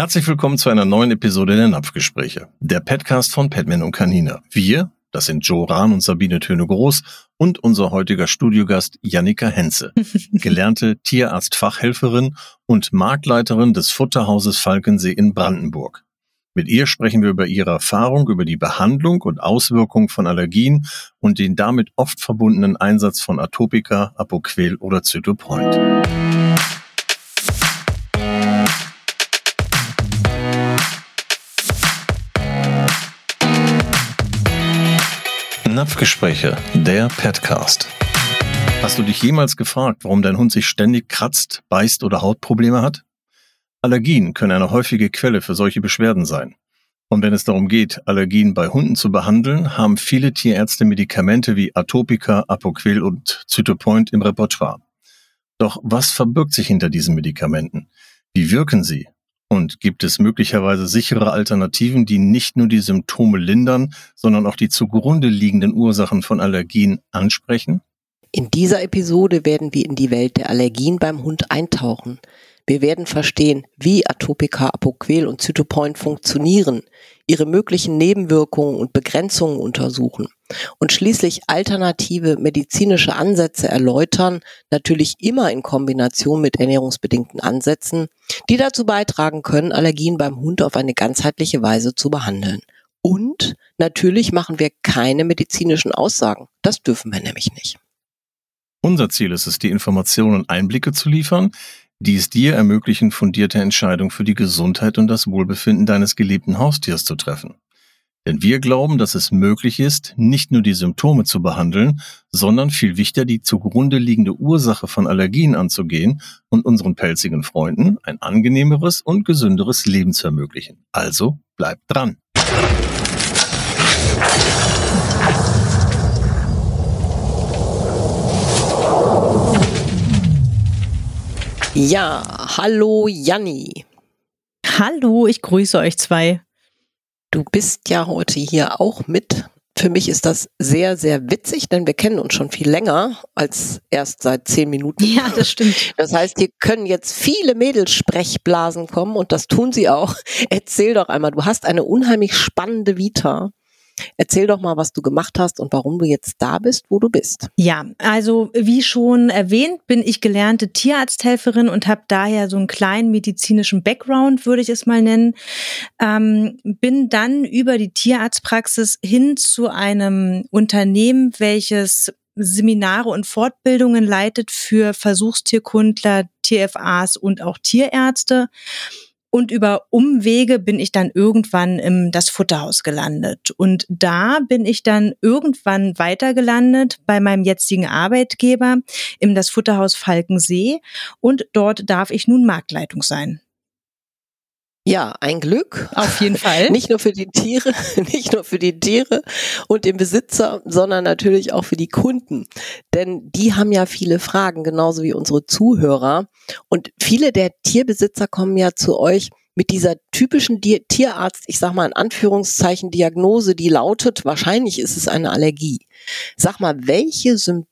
Herzlich willkommen zu einer neuen Episode der Napfgespräche, der Podcast von Padman und Kanina. Wir, das sind Joe Rahn und Sabine Töne Groß und unser heutiger Studiogast Jannika Henze, gelernte Tierarztfachhelferin und Marktleiterin des Futterhauses Falkensee in Brandenburg. Mit ihr sprechen wir über ihre Erfahrung, über die Behandlung und Auswirkung von Allergien und den damit oft verbundenen Einsatz von Atopika, Apoquel oder Zytopoint. Napfgespräche, der Petcast. Hast du dich jemals gefragt, warum dein Hund sich ständig kratzt, beißt oder Hautprobleme hat? Allergien können eine häufige Quelle für solche Beschwerden sein. Und wenn es darum geht, Allergien bei Hunden zu behandeln, haben viele Tierärzte Medikamente wie Atopika, Apoquel und Zytopoint im Repertoire. Doch was verbirgt sich hinter diesen Medikamenten? Wie wirken sie? Und gibt es möglicherweise sichere Alternativen, die nicht nur die Symptome lindern, sondern auch die zugrunde liegenden Ursachen von Allergien ansprechen? In dieser Episode werden wir in die Welt der Allergien beim Hund eintauchen. Wir werden verstehen, wie Atopika, Apoquel und Zytopoint funktionieren, ihre möglichen Nebenwirkungen und Begrenzungen untersuchen und schließlich alternative medizinische Ansätze erläutern, natürlich immer in Kombination mit ernährungsbedingten Ansätzen, die dazu beitragen können, Allergien beim Hund auf eine ganzheitliche Weise zu behandeln. Und natürlich machen wir keine medizinischen Aussagen. Das dürfen wir nämlich nicht. Unser Ziel ist es, die Informationen und Einblicke zu liefern, die es dir ermöglichen, fundierte Entscheidungen für die Gesundheit und das Wohlbefinden deines geliebten Haustiers zu treffen. Denn wir glauben, dass es möglich ist, nicht nur die Symptome zu behandeln, sondern viel wichtiger die zugrunde liegende Ursache von Allergien anzugehen und unseren pelzigen Freunden ein angenehmeres und gesünderes Leben zu ermöglichen. Also bleibt dran! Ja, hallo Janni. Hallo, ich grüße euch zwei. Du bist ja heute hier auch mit. Für mich ist das sehr, sehr witzig, denn wir kennen uns schon viel länger als erst seit zehn Minuten. Ja, das stimmt. Das heißt, hier können jetzt viele Mädelsprechblasen kommen und das tun sie auch. Erzähl doch einmal, du hast eine unheimlich spannende Vita. Erzähl doch mal, was du gemacht hast und warum du jetzt da bist, wo du bist. Ja, also wie schon erwähnt, bin ich gelernte Tierarzthelferin und habe daher so einen kleinen medizinischen Background, würde ich es mal nennen. Ähm, bin dann über die Tierarztpraxis hin zu einem Unternehmen, welches Seminare und Fortbildungen leitet für Versuchstierkundler, TFAs und auch Tierärzte und über Umwege bin ich dann irgendwann im das Futterhaus gelandet. Und da bin ich dann irgendwann weiter gelandet bei meinem jetzigen Arbeitgeber im das Futterhaus Falkensee. Und dort darf ich nun Marktleitung sein. Ja, ein Glück. Auf jeden Fall. Nicht nur für die Tiere, nicht nur für die Tiere und den Besitzer, sondern natürlich auch für die Kunden. Denn die haben ja viele Fragen, genauso wie unsere Zuhörer. Und viele der Tierbesitzer kommen ja zu euch mit dieser typischen Tierarzt, ich sag mal in Anführungszeichen Diagnose, die lautet, wahrscheinlich ist es eine Allergie. Sag mal, welche Symptome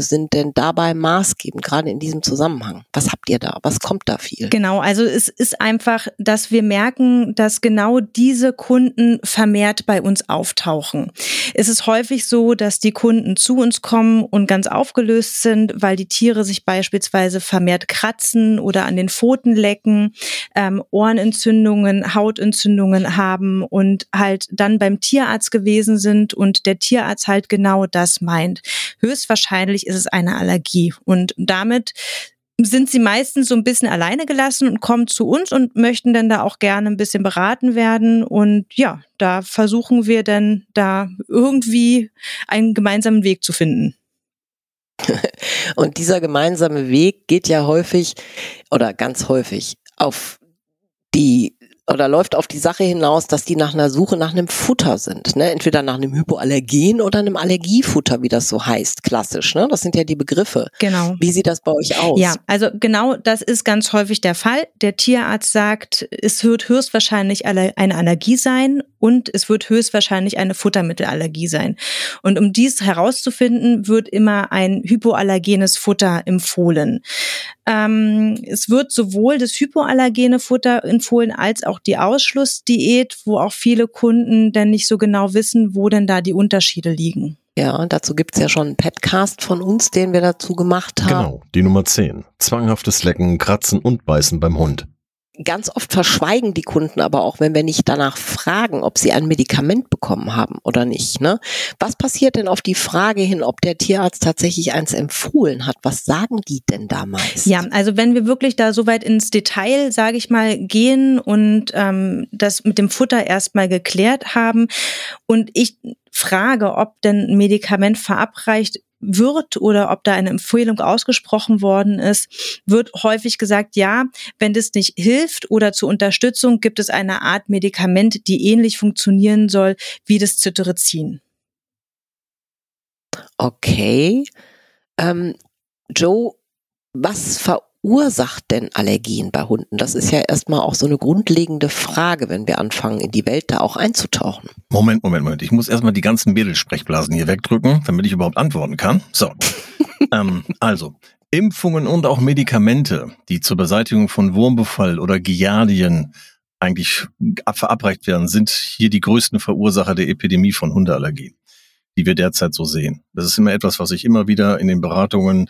sind denn dabei maßgebend, gerade in diesem Zusammenhang? Was habt ihr da? Was kommt da viel? Genau, also es ist einfach, dass wir merken, dass genau diese Kunden vermehrt bei uns auftauchen. Es ist häufig so, dass die Kunden zu uns kommen und ganz aufgelöst sind, weil die Tiere sich beispielsweise vermehrt kratzen oder an den Pfoten lecken, ähm, Ohrenentzündungen, Hautentzündungen haben und halt dann beim Tierarzt gewesen sind und der Tierarzt halt genau das meint. Höchstwahrscheinlich ist es eine Allergie und damit sind sie meistens so ein bisschen alleine gelassen und kommen zu uns und möchten dann da auch gerne ein bisschen beraten werden. Und ja, da versuchen wir dann da irgendwie einen gemeinsamen Weg zu finden. Und dieser gemeinsame Weg geht ja häufig oder ganz häufig auf die oder läuft auf die Sache hinaus, dass die nach einer Suche nach einem Futter sind. Ne? Entweder nach einem Hypoallergen oder einem Allergiefutter, wie das so heißt, klassisch. Ne? Das sind ja die Begriffe. Genau. Wie sieht das bei euch aus? Ja, also genau das ist ganz häufig der Fall. Der Tierarzt sagt, es wird höchstwahrscheinlich eine Allergie sein und es wird höchstwahrscheinlich eine Futtermittelallergie sein. Und um dies herauszufinden, wird immer ein hypoallergenes Futter empfohlen. Ähm, es wird sowohl das hypoallergene Futter empfohlen als auch die Ausschlussdiät, wo auch viele Kunden dann nicht so genau wissen, wo denn da die Unterschiede liegen. Ja, dazu gibt's ja schon einen Podcast von uns, den wir dazu gemacht haben. Genau, die Nummer 10. Zwanghaftes Lecken, Kratzen und Beißen beim Hund. Ganz oft verschweigen die Kunden aber auch, wenn wir nicht danach fragen, ob sie ein Medikament bekommen haben oder nicht. Ne? Was passiert denn auf die Frage hin, ob der Tierarzt tatsächlich eins empfohlen hat? Was sagen die denn da meist? Ja, also wenn wir wirklich da so weit ins Detail, sage ich mal, gehen und ähm, das mit dem Futter erstmal geklärt haben und ich frage, ob denn ein Medikament verabreicht wird oder ob da eine Empfehlung ausgesprochen worden ist, wird häufig gesagt, ja, wenn das nicht hilft oder zur Unterstützung gibt es eine Art Medikament, die ähnlich funktionieren soll wie das Cetirizin. Okay. Ähm, Joe, was verursacht denn Allergien bei Hunden? Das ist ja erstmal auch so eine grundlegende Frage, wenn wir anfangen, in die Welt da auch einzutauchen. Moment, Moment, Moment. Ich muss erstmal die ganzen Mädelsprechblasen hier wegdrücken, damit ich überhaupt antworten kann. So. ähm, also, Impfungen und auch Medikamente, die zur Beseitigung von Wurmbefall oder Giardien eigentlich verabreicht werden, sind hier die größten Verursacher der Epidemie von Hundeallergien, die wir derzeit so sehen. Das ist immer etwas, was ich immer wieder in den Beratungen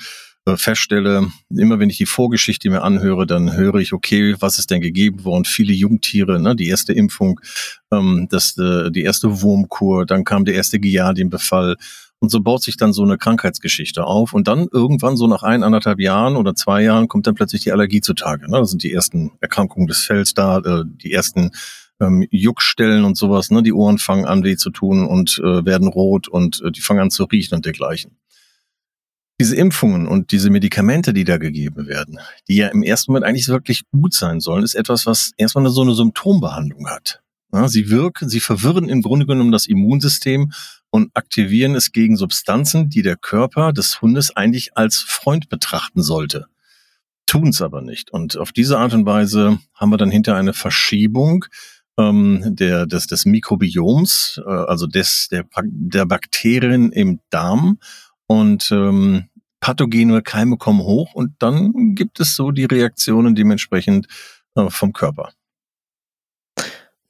feststelle, immer wenn ich die Vorgeschichte mir anhöre, dann höre ich, okay, was ist denn gegeben worden? Viele Jungtiere, ne, die erste Impfung, ähm, das, äh, die erste Wurmkur, dann kam der erste Giardienbefall. Und so baut sich dann so eine Krankheitsgeschichte auf. Und dann irgendwann so nach ein, anderthalb Jahren oder zwei Jahren kommt dann plötzlich die Allergie zutage. Ne? Das sind die ersten Erkrankungen des Fells da, äh, die ersten ähm, Juckstellen und sowas. Ne? Die Ohren fangen an weh zu tun und äh, werden rot und äh, die fangen an zu riechen und dergleichen diese Impfungen und diese Medikamente, die da gegeben werden, die ja im ersten Moment eigentlich wirklich gut sein sollen, ist etwas, was erstmal so eine Symptombehandlung hat. Ja, sie wirken, sie verwirren im Grunde genommen das Immunsystem und aktivieren es gegen Substanzen, die der Körper des Hundes eigentlich als Freund betrachten sollte. Tun es aber nicht. Und auf diese Art und Weise haben wir dann hinter eine Verschiebung ähm, der, des, des Mikrobioms, äh, also des, der, der Bakterien im Darm und ähm, pathogene Keime kommen hoch und dann gibt es so die Reaktionen dementsprechend äh, vom Körper.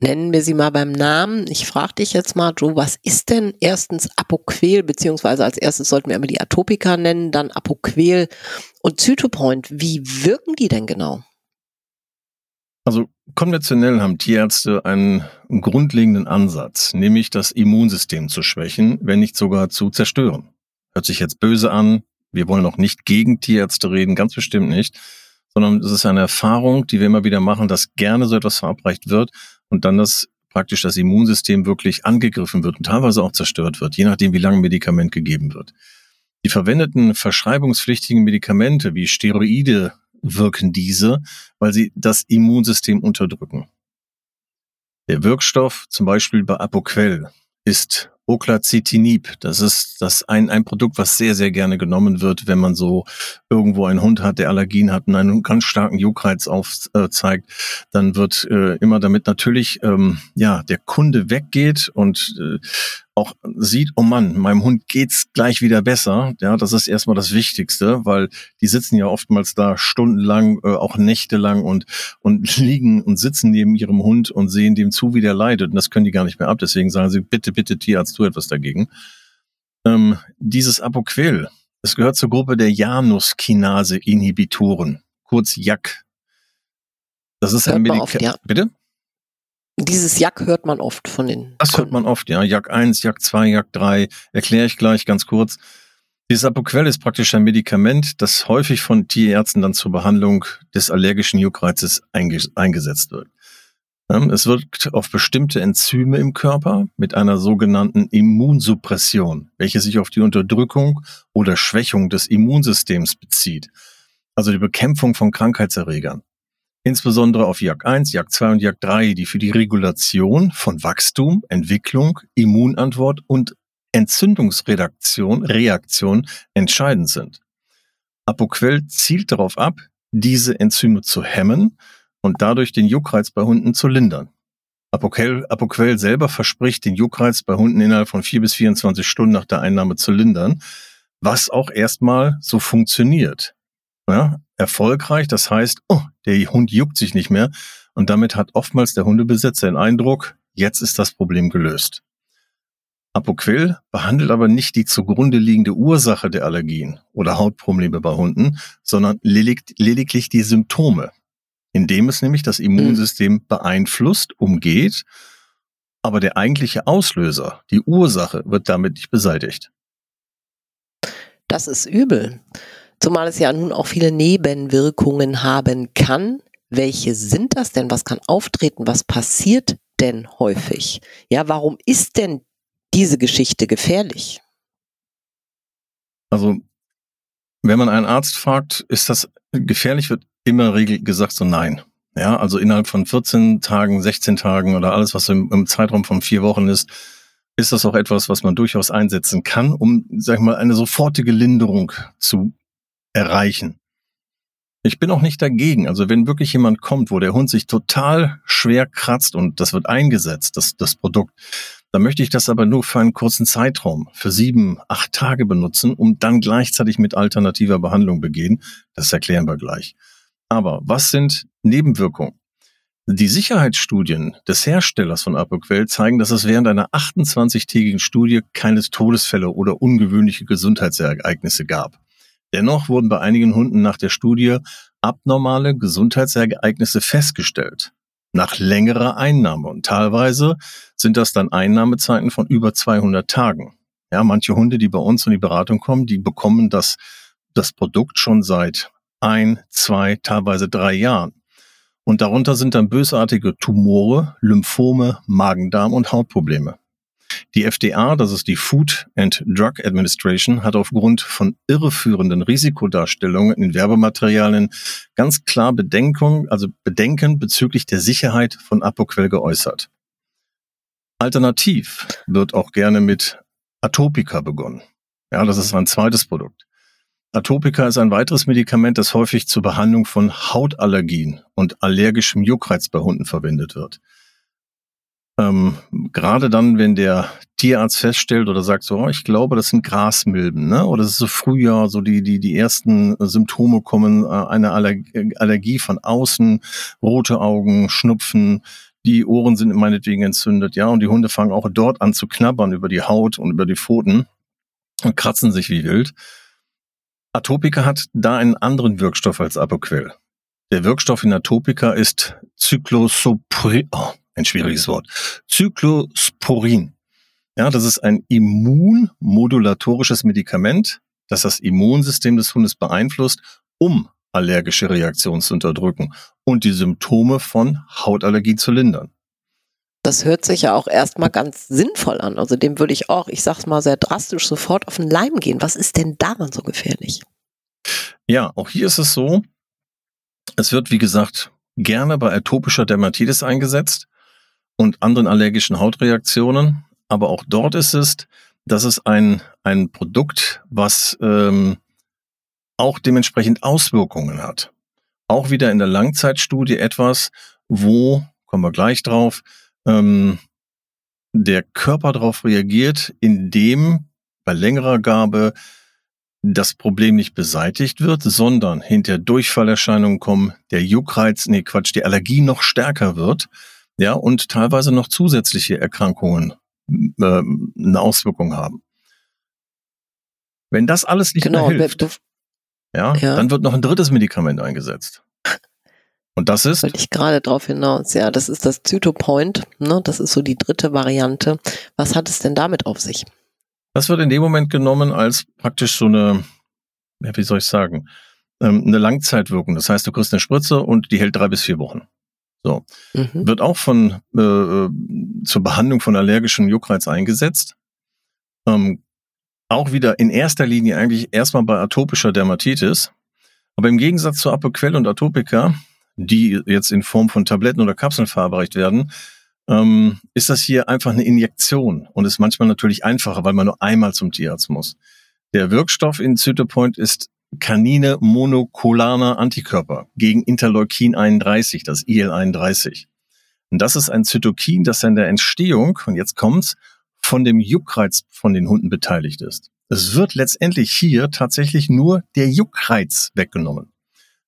Nennen wir sie mal beim Namen. Ich frage dich jetzt mal, Joe, was ist denn erstens Apoquel, beziehungsweise als erstes sollten wir immer die Atopika nennen, dann Apoquel und Zytopoint. Wie wirken die denn genau? Also konventionell haben Tierärzte einen grundlegenden Ansatz, nämlich das Immunsystem zu schwächen, wenn nicht sogar zu zerstören. Hört sich jetzt böse an. Wir wollen auch nicht gegen Tierärzte reden, ganz bestimmt nicht, sondern es ist eine Erfahrung, die wir immer wieder machen, dass gerne so etwas verabreicht wird und dann das praktisch das Immunsystem wirklich angegriffen wird und teilweise auch zerstört wird, je nachdem, wie lange ein Medikament gegeben wird. Die verwendeten verschreibungspflichtigen Medikamente wie Steroide wirken diese, weil sie das Immunsystem unterdrücken. Der Wirkstoff zum Beispiel bei Apoquel ist Oclacitinib. Das ist das ein, ein Produkt, was sehr, sehr gerne genommen wird, wenn man so irgendwo einen Hund hat, der Allergien hat und einen ganz starken Juckreiz aufzeigt. Äh, dann wird äh, immer damit natürlich ähm, ja der Kunde weggeht und äh, auch sieht, oh Mann, meinem Hund geht's gleich wieder besser. Ja, das ist erstmal das Wichtigste, weil die sitzen ja oftmals da stundenlang, äh, auch nächtelang und, und liegen und sitzen neben ihrem Hund und sehen dem zu, wie der leidet. Und das können die gar nicht mehr ab. Deswegen sagen sie, bitte, bitte, Tierarzt, tu etwas dagegen. Ähm, dieses Apoquel, es gehört zur Gruppe der Januskinase-Inhibitoren, kurz JAK. Das ist ein Medikament. Ja. Bitte? Dieses Jack hört man oft von den. Das Kunden. hört man oft, ja. Jack 1, Jack 2, Jack 3. Erkläre ich gleich ganz kurz. Dieses Apoquel ist praktisch ein Medikament, das häufig von Tierärzten dann zur Behandlung des allergischen Juckreizes eingesetzt wird. Es wirkt auf bestimmte Enzyme im Körper mit einer sogenannten Immunsuppression, welche sich auf die Unterdrückung oder Schwächung des Immunsystems bezieht, also die Bekämpfung von Krankheitserregern insbesondere auf JAK 1, JAK 2 und JAK 3, die für die Regulation von Wachstum, Entwicklung, Immunantwort und Entzündungsredaktion, Reaktion entscheidend sind. Apoquel zielt darauf ab, diese Enzyme zu hemmen und dadurch den Juckreiz bei Hunden zu lindern. Apoquel, Apoquel selber verspricht, den Juckreiz bei Hunden innerhalb von vier bis 24 Stunden nach der Einnahme zu lindern, was auch erstmal so funktioniert. Ja, erfolgreich, das heißt, oh, der Hund juckt sich nicht mehr und damit hat oftmals der Hundebesitzer den Eindruck, jetzt ist das Problem gelöst. Apoquel behandelt aber nicht die zugrunde liegende Ursache der Allergien oder Hautprobleme bei Hunden, sondern lediglich die Symptome, indem es nämlich das Immunsystem beeinflusst, umgeht, aber der eigentliche Auslöser, die Ursache, wird damit nicht beseitigt. Das ist übel. Zumal es ja nun auch viele Nebenwirkungen haben kann. Welche sind das denn? Was kann auftreten? Was passiert denn häufig? Ja, warum ist denn diese Geschichte gefährlich? Also, wenn man einen Arzt fragt, ist das gefährlich, wird immer regel gesagt so nein. Ja, also innerhalb von 14 Tagen, 16 Tagen oder alles, was im, im Zeitraum von vier Wochen ist, ist das auch etwas, was man durchaus einsetzen kann, um, sag ich mal, eine sofortige Linderung zu erreichen. Ich bin auch nicht dagegen. Also wenn wirklich jemand kommt, wo der Hund sich total schwer kratzt und das wird eingesetzt, das, das Produkt, dann möchte ich das aber nur für einen kurzen Zeitraum, für sieben, acht Tage benutzen, um dann gleichzeitig mit alternativer Behandlung begehen. Das erklären wir gleich. Aber was sind Nebenwirkungen? Die Sicherheitsstudien des Herstellers von Apoquel zeigen, dass es während einer 28-tägigen Studie keine Todesfälle oder ungewöhnliche Gesundheitsereignisse gab. Dennoch wurden bei einigen Hunden nach der Studie abnormale Gesundheitsereignisse festgestellt. Nach längerer Einnahme. Und teilweise sind das dann Einnahmezeiten von über 200 Tagen. Ja, manche Hunde, die bei uns in die Beratung kommen, die bekommen das, das Produkt schon seit ein, zwei, teilweise drei Jahren. Und darunter sind dann bösartige Tumore, Lymphome, Magen-Darm und Hautprobleme. Die FDA, das ist die Food and Drug Administration, hat aufgrund von irreführenden Risikodarstellungen in Werbematerialien ganz klar Bedenkung, also Bedenken bezüglich der Sicherheit von Apoquel geäußert. Alternativ wird auch gerne mit Atopika begonnen. Ja, das ist ein zweites Produkt. Atopika ist ein weiteres Medikament, das häufig zur Behandlung von Hautallergien und allergischem Juckreiz bei Hunden verwendet wird. Ähm, gerade dann, wenn der Tierarzt feststellt oder sagt so, oh, ich glaube, das sind Grasmilben, ne? Oder es ist so Frühjahr, so die die die ersten Symptome kommen, äh, eine Allergie von außen, rote Augen, Schnupfen, die Ohren sind meinetwegen entzündet, ja, und die Hunde fangen auch dort an zu knabbern über die Haut und über die Pfoten und kratzen sich wie wild. Atopika hat da einen anderen Wirkstoff als Apoquel. Der Wirkstoff in Atopika ist Cyclosporin. Oh, ein schwieriges Wort. Cyclosporin. Ja, das ist ein immunmodulatorisches Medikament, das das Immunsystem des Hundes beeinflusst, um allergische Reaktionen zu unterdrücken und die Symptome von Hautallergie zu lindern. Das hört sich ja auch erstmal ganz sinnvoll an. Also dem würde ich auch, ich sag's mal sehr drastisch, sofort auf den Leim gehen. Was ist denn daran so gefährlich? Ja, auch hier ist es so, es wird, wie gesagt, gerne bei atopischer Dermatitis eingesetzt und anderen allergischen Hautreaktionen. Aber auch dort ist es, dass es ein, ein Produkt, was ähm, auch dementsprechend Auswirkungen hat. Auch wieder in der Langzeitstudie etwas, wo, kommen wir gleich drauf, ähm, der Körper darauf reagiert, indem bei längerer Gabe das Problem nicht beseitigt wird, sondern hinter Durchfallerscheinungen kommen, der Juckreiz, nee Quatsch, die Allergie noch stärker wird ja, und teilweise noch zusätzliche Erkrankungen äh, eine Auswirkung haben. Wenn das alles nicht genau, mehr hilft, ja, ja, dann wird noch ein drittes Medikament eingesetzt. Und das ist? Wollte ich gerade drauf hinaus. Ja, das ist das Zytopoint. Ne? Das ist so die dritte Variante. Was hat es denn damit auf sich? Das wird in dem Moment genommen als praktisch so eine, ja, wie soll ich sagen, ähm, eine Langzeitwirkung. Das heißt, du kriegst eine Spritze und die hält drei bis vier Wochen. So. Mhm. Wird auch von äh, äh, zur Behandlung von allergischem Juckreiz eingesetzt. Ähm, auch wieder in erster Linie eigentlich erstmal bei atopischer Dermatitis. Aber im Gegensatz zu Apoquel und Atopika, die jetzt in Form von Tabletten oder Kapseln verabreicht werden, ähm, ist das hier einfach eine Injektion und ist manchmal natürlich einfacher, weil man nur einmal zum Tierarzt muss. Der Wirkstoff in Cytopoint ist Canine monokolaner Antikörper gegen Interleukin 31, das IL-31. Und das ist ein Zytokin, das in der Entstehung, und jetzt kommt's, von dem Juckreiz von den Hunden beteiligt ist. Es wird letztendlich hier tatsächlich nur der Juckreiz weggenommen.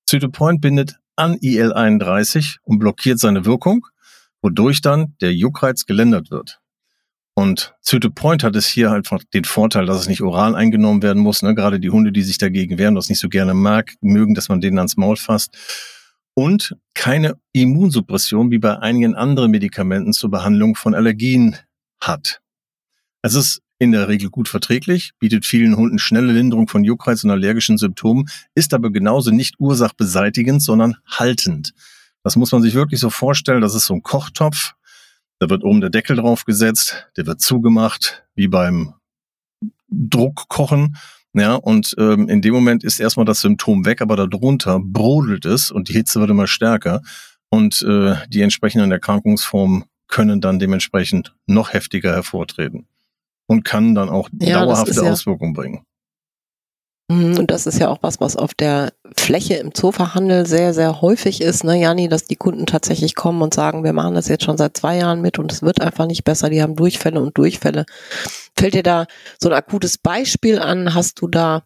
Zytopoint bindet an IL-31 und blockiert seine Wirkung, wodurch dann der Juckreiz geländert wird. Und Zytopoint hat es hier einfach den Vorteil, dass es nicht oral eingenommen werden muss. Ne? Gerade die Hunde, die sich dagegen wehren, das nicht so gerne mag, mögen, dass man denen ans Maul fasst. Und keine Immunsuppression wie bei einigen anderen Medikamenten zur Behandlung von Allergien hat. Es ist in der Regel gut verträglich, bietet vielen Hunden schnelle Linderung von Juckreiz und allergischen Symptomen, ist aber genauso nicht ursachbeseitigend, sondern haltend. Das muss man sich wirklich so vorstellen, das ist so ein Kochtopf, da wird oben der Deckel drauf gesetzt, der wird zugemacht, wie beim Druckkochen. Ja, und ähm, in dem Moment ist erstmal das Symptom weg, aber darunter brodelt es und die Hitze wird immer stärker. Und äh, die entsprechenden Erkrankungsformen können dann dementsprechend noch heftiger hervortreten und kann dann auch ja, dauerhafte ja Auswirkungen bringen. Mhm, und das ist ja auch was, was auf der Fläche im Zoofachhandel sehr, sehr häufig ist, ne, Jani, dass die Kunden tatsächlich kommen und sagen, wir machen das jetzt schon seit zwei Jahren mit und es wird einfach nicht besser, die haben Durchfälle und Durchfälle. Fällt dir da so ein akutes Beispiel an? Hast du da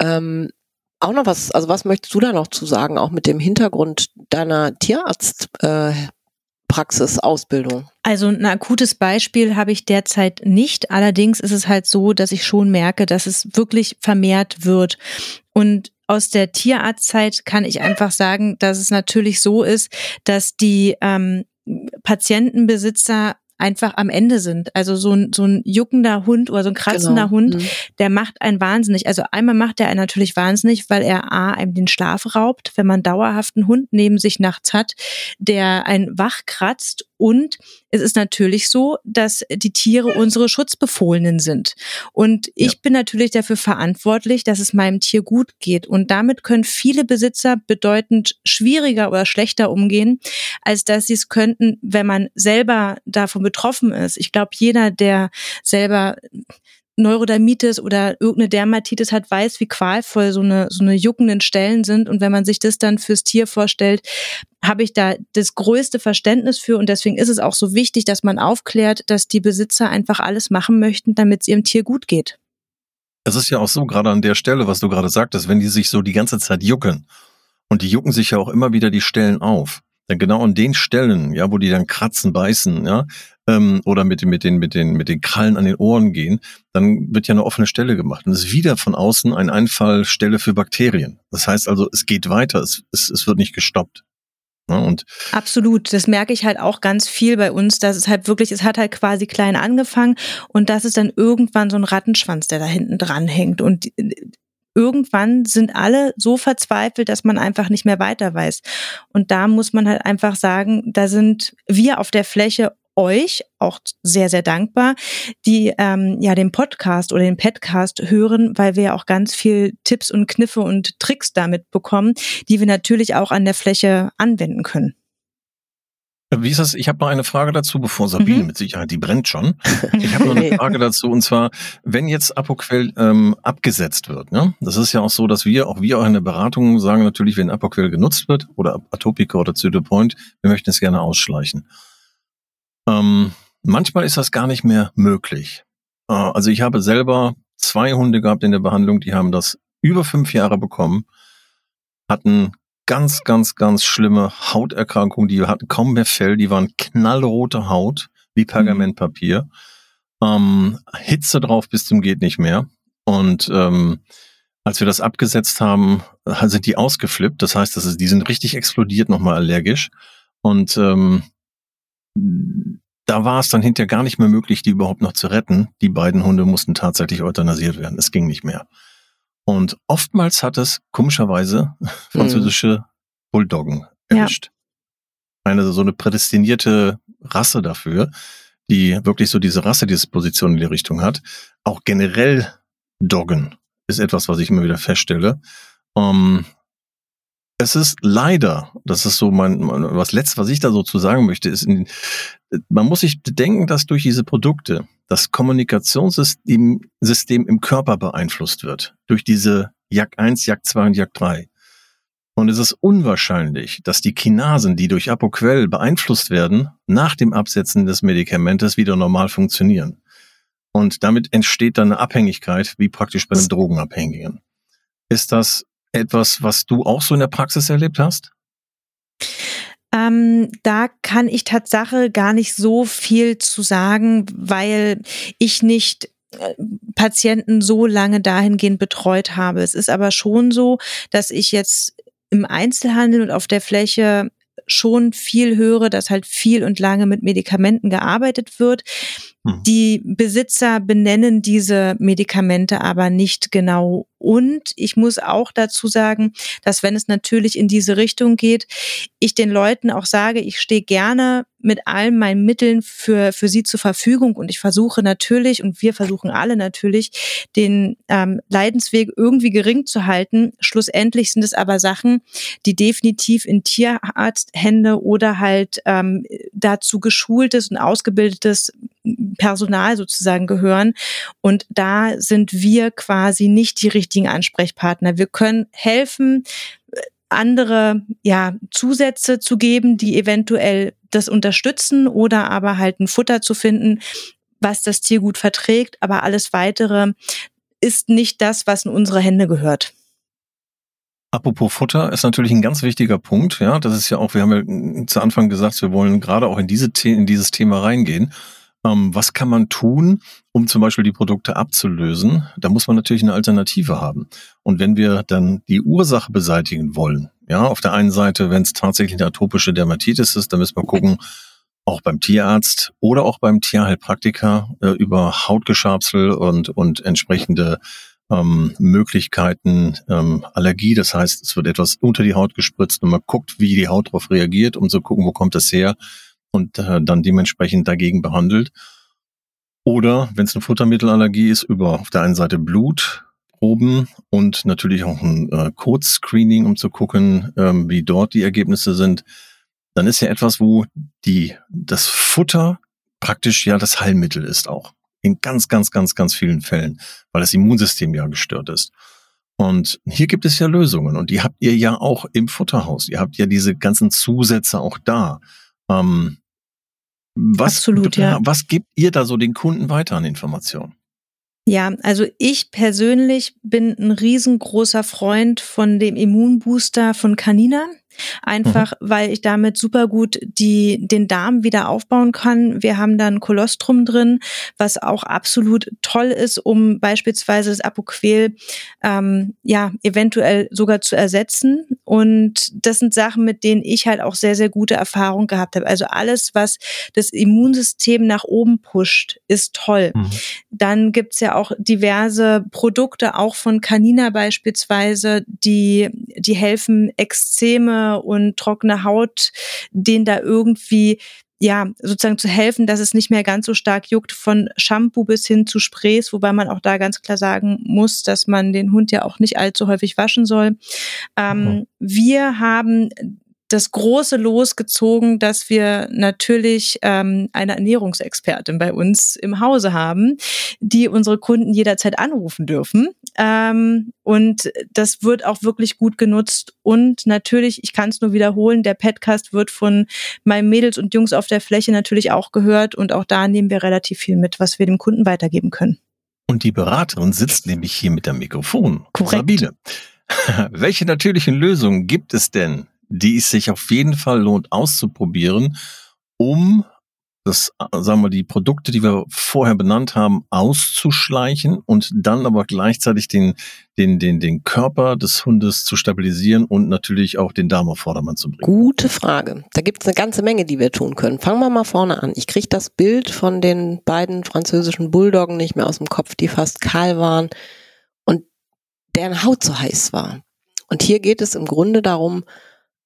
ähm, auch noch was, also was möchtest du da noch zu sagen, auch mit dem Hintergrund deiner Tierarzt, äh, Praxisausbildung? Also ein akutes Beispiel habe ich derzeit nicht. Allerdings ist es halt so, dass ich schon merke, dass es wirklich vermehrt wird. Und aus der Tierarztzeit kann ich einfach sagen, dass es natürlich so ist, dass die ähm, Patientenbesitzer einfach am Ende sind. Also so ein, so ein juckender Hund oder so ein kratzender genau. Hund, mhm. der macht einen wahnsinnig. Also einmal macht er einen natürlich wahnsinnig, weil er A, einem den Schlaf raubt, wenn man dauerhaft einen Hund neben sich nachts hat, der einen wach kratzt und es ist natürlich so, dass die Tiere unsere Schutzbefohlenen sind. Und ich ja. bin natürlich dafür verantwortlich, dass es meinem Tier gut geht. Und damit können viele Besitzer bedeutend schwieriger oder schlechter umgehen, als dass sie es könnten, wenn man selber davon betroffen ist. Ich glaube, jeder, der selber Neurodermitis oder irgendeine Dermatitis hat, weiß, wie qualvoll so eine, so eine juckenden Stellen sind. Und wenn man sich das dann fürs Tier vorstellt, habe ich da das größte Verständnis für. Und deswegen ist es auch so wichtig, dass man aufklärt, dass die Besitzer einfach alles machen möchten, damit es ihrem Tier gut geht. Es ist ja auch so, gerade an der Stelle, was du gerade sagtest, wenn die sich so die ganze Zeit jucken und die jucken sich ja auch immer wieder die Stellen auf. Denn genau an den Stellen, ja, wo die dann kratzen, beißen, ja, ähm, oder mit, mit, den, mit, den, mit den Krallen an den Ohren gehen, dann wird ja eine offene Stelle gemacht. Und es ist wieder von außen ein Einfallstelle für Bakterien. Das heißt also, es geht weiter, es, es, es wird nicht gestoppt. Ja, und Absolut, das merke ich halt auch ganz viel bei uns, dass es halt wirklich, es hat halt quasi klein angefangen und das ist dann irgendwann so ein Rattenschwanz, der da hinten dran hängt und irgendwann sind alle so verzweifelt, dass man einfach nicht mehr weiter weiß. Und da muss man halt einfach sagen, da sind wir auf der Fläche euch auch sehr, sehr dankbar, die ähm, ja den Podcast oder den Podcast hören, weil wir ja auch ganz viel Tipps und Kniffe und Tricks damit bekommen, die wir natürlich auch an der Fläche anwenden können. Wie ist das? Ich habe noch eine Frage dazu, bevor Sabine mhm. mit Sicherheit, die brennt schon. Ich habe noch eine Frage dazu und zwar, wenn jetzt Apoquell ähm, abgesetzt wird, ne? Das ist ja auch so, dass wir, auch wir auch in der Beratung sagen natürlich, wenn Apoquell genutzt wird oder Atopica oder Zytopoint, wir möchten es gerne ausschleichen. Ähm, manchmal ist das gar nicht mehr möglich. Äh, also ich habe selber zwei Hunde gehabt in der Behandlung, die haben das über fünf Jahre bekommen, hatten ganz, ganz, ganz schlimme Hauterkrankungen, die hatten kaum mehr Fell, die waren knallrote Haut, wie mhm. Pergamentpapier. Ähm, Hitze drauf bis zum geht nicht mehr. Und ähm, als wir das abgesetzt haben, sind die ausgeflippt. Das heißt, das ist, die sind richtig explodiert, nochmal allergisch. Und ähm, da war es dann hinterher gar nicht mehr möglich, die überhaupt noch zu retten. Die beiden Hunde mussten tatsächlich euthanasiert werden. Es ging nicht mehr. Und oftmals hat es komischerweise französische Bulldoggen erwischt. Ja. Eine so eine prädestinierte Rasse dafür, die wirklich so diese Rasse-Disposition in die Richtung hat. Auch generell Doggen ist etwas, was ich immer wieder feststelle. Ähm, es ist leider, das ist so mein, was letztes, was ich da so zu sagen möchte, ist, man muss sich bedenken, dass durch diese Produkte das Kommunikationssystem System im Körper beeinflusst wird. Durch diese Jak 1, Jak 2 und Jak 3. Und es ist unwahrscheinlich, dass die Kinasen, die durch Apoquell beeinflusst werden, nach dem Absetzen des Medikamentes wieder normal funktionieren. Und damit entsteht dann eine Abhängigkeit, wie praktisch bei einem Drogenabhängigen. Ist das etwas, was du auch so in der Praxis erlebt hast? Ähm, da kann ich Tatsache gar nicht so viel zu sagen, weil ich nicht äh, Patienten so lange dahingehend betreut habe. Es ist aber schon so, dass ich jetzt im Einzelhandel und auf der Fläche schon viel höre, dass halt viel und lange mit Medikamenten gearbeitet wird. Hm. Die Besitzer benennen diese Medikamente aber nicht genau. Und ich muss auch dazu sagen, dass wenn es natürlich in diese Richtung geht, ich den Leuten auch sage, ich stehe gerne mit allen meinen Mitteln für, für sie zur Verfügung und ich versuche natürlich und wir versuchen alle natürlich, den ähm, Leidensweg irgendwie gering zu halten. Schlussendlich sind es aber Sachen, die definitiv in Tierarzthände oder halt ähm, dazu geschultes und ausgebildetes Personal sozusagen gehören. Und da sind wir quasi nicht die richtigen Ansprechpartner. Wir können helfen, andere ja Zusätze zu geben, die eventuell das unterstützen oder aber halt ein Futter zu finden, was das Tier gut verträgt, aber alles weitere ist nicht das, was in unsere Hände gehört. Apropos Futter ist natürlich ein ganz wichtiger Punkt. Ja, das ist ja auch, wir haben ja zu Anfang gesagt, wir wollen gerade auch in, diese, in dieses Thema reingehen. Ähm, was kann man tun, um zum Beispiel die Produkte abzulösen? Da muss man natürlich eine Alternative haben. Und wenn wir dann die Ursache beseitigen wollen, ja, auf der einen Seite, wenn es tatsächlich eine atopische Dermatitis ist, dann müssen wir gucken, auch beim Tierarzt oder auch beim Tierheilpraktiker äh, über Hautgeschabsel und, und entsprechende ähm, Möglichkeiten ähm, Allergie. Das heißt, es wird etwas unter die Haut gespritzt und man guckt, wie die Haut darauf reagiert, um zu gucken, wo kommt das her und äh, dann dementsprechend dagegen behandelt. Oder wenn es eine Futtermittelallergie ist, über auf der einen Seite Blutproben und natürlich auch ein äh, Code-Screening, um zu gucken, ähm, wie dort die Ergebnisse sind. Dann ist ja etwas, wo die, das Futter praktisch ja das Heilmittel ist auch. In ganz, ganz, ganz, ganz vielen Fällen, weil das Immunsystem ja gestört ist. Und hier gibt es ja Lösungen und die habt ihr ja auch im Futterhaus. Ihr habt ja diese ganzen Zusätze auch da. Ähm, was, Absolut, ja. Was gibt ihr da so den Kunden weiter an Informationen? Ja, also ich persönlich bin ein riesengroßer Freund von dem Immunbooster von Canina. Einfach, mhm. weil ich damit super gut die, den Darm wieder aufbauen kann. Wir haben dann Kolostrum drin, was auch absolut toll ist, um beispielsweise das Apoquel, ähm, ja, eventuell sogar zu ersetzen. Und das sind Sachen, mit denen ich halt auch sehr, sehr gute Erfahrungen gehabt habe. Also alles, was das Immunsystem nach oben pusht, ist toll. Mhm. Dann gibt's ja auch diverse Produkte, auch von Canina beispielsweise, die, die helfen, Und trockene Haut, denen da irgendwie ja, sozusagen zu helfen, dass es nicht mehr ganz so stark juckt, von Shampoo bis hin zu Sprays, wobei man auch da ganz klar sagen muss, dass man den Hund ja auch nicht allzu häufig waschen soll. Ähm, mhm. Wir haben das große Los gezogen, dass wir natürlich ähm, eine Ernährungsexpertin bei uns im Hause haben, die unsere Kunden jederzeit anrufen dürfen. Ähm, und das wird auch wirklich gut genutzt. Und natürlich, ich kann es nur wiederholen, der Podcast wird von meinen Mädels und Jungs auf der Fläche natürlich auch gehört. Und auch da nehmen wir relativ viel mit, was wir dem Kunden weitergeben können. Und die Beraterin sitzt nämlich hier mit dem Mikrofon. Korrekt. Sabine, welche natürlichen Lösungen gibt es denn, die es sich auf jeden Fall lohnt auszuprobieren, um das, sagen wir, die Produkte, die wir vorher benannt haben, auszuschleichen und dann aber gleichzeitig den, den, den, den Körper des Hundes zu stabilisieren und natürlich auch den Darm auf Vordermann zu bringen? Gute Frage. Da gibt es eine ganze Menge, die wir tun können. Fangen wir mal vorne an. Ich kriege das Bild von den beiden französischen Bulldoggen nicht mehr aus dem Kopf, die fast kahl waren und deren Haut so heiß war. Und hier geht es im Grunde darum,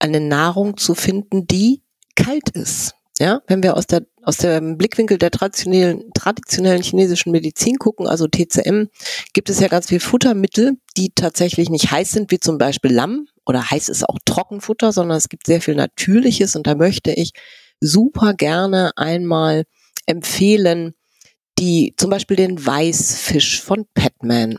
eine Nahrung zu finden, die kalt ist. Ja, wenn wir aus der aus dem Blickwinkel der traditionellen traditionellen chinesischen Medizin gucken, also TCM, gibt es ja ganz viel Futtermittel, die tatsächlich nicht heiß sind, wie zum Beispiel Lamm. Oder heiß ist auch Trockenfutter, sondern es gibt sehr viel Natürliches. Und da möchte ich super gerne einmal empfehlen, die zum Beispiel den Weißfisch von Petman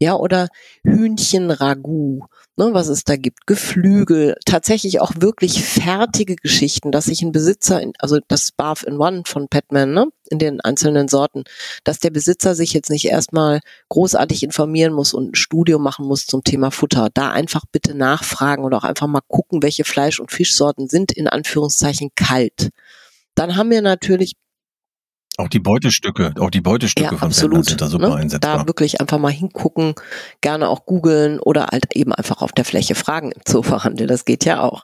Ja, oder Hühnchenragout, ne, was es da gibt, Geflügel, tatsächlich auch wirklich fertige Geschichten, dass sich ein Besitzer, in, also das Barf in One von Petman, ne, in den einzelnen Sorten, dass der Besitzer sich jetzt nicht erstmal großartig informieren muss und ein Studium machen muss zum Thema Futter. Da einfach bitte nachfragen oder auch einfach mal gucken, welche Fleisch- und Fischsorten sind in Anführungszeichen kalt. Dann haben wir natürlich auch die Beutestücke, auch die Beutestücke ja, von absolut, sind da super ne? einsetzbar. Da wirklich einfach mal hingucken, gerne auch googeln oder halt eben einfach auf der Fläche fragen im Zoofachhandel. Das geht ja auch.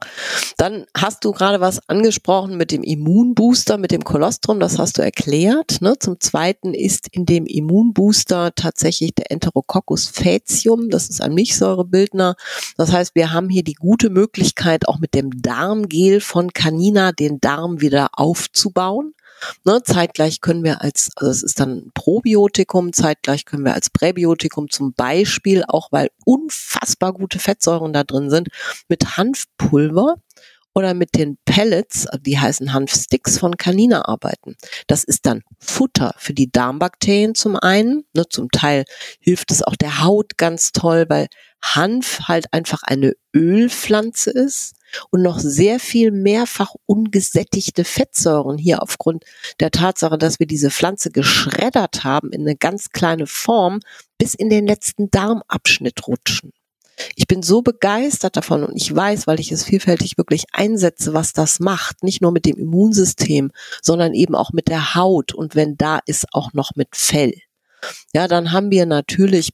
Dann hast du gerade was angesprochen mit dem Immunbooster, mit dem Kolostrum, das hast du erklärt. Ne? Zum Zweiten ist in dem Immunbooster tatsächlich der Enterococcus faecium, das ist ein Milchsäurebildner. Das heißt, wir haben hier die gute Möglichkeit, auch mit dem Darmgel von Canina den Darm wieder aufzubauen. Ne, zeitgleich können wir als, also es ist dann Probiotikum, zeitgleich können wir als Präbiotikum zum Beispiel, auch weil unfassbar gute Fettsäuren da drin sind, mit Hanfpulver oder mit den Pellets, die heißen Hanfsticks von Canina arbeiten. Das ist dann Futter für die Darmbakterien zum einen. Ne, zum Teil hilft es auch der Haut ganz toll, weil Hanf halt einfach eine Ölpflanze ist und noch sehr viel mehrfach ungesättigte Fettsäuren hier aufgrund der Tatsache, dass wir diese Pflanze geschreddert haben in eine ganz kleine Form bis in den letzten Darmabschnitt rutschen. Ich bin so begeistert davon und ich weiß, weil ich es vielfältig wirklich einsetze, was das macht. Nicht nur mit dem Immunsystem, sondern eben auch mit der Haut und wenn da ist, auch noch mit Fell. Ja, dann haben wir natürlich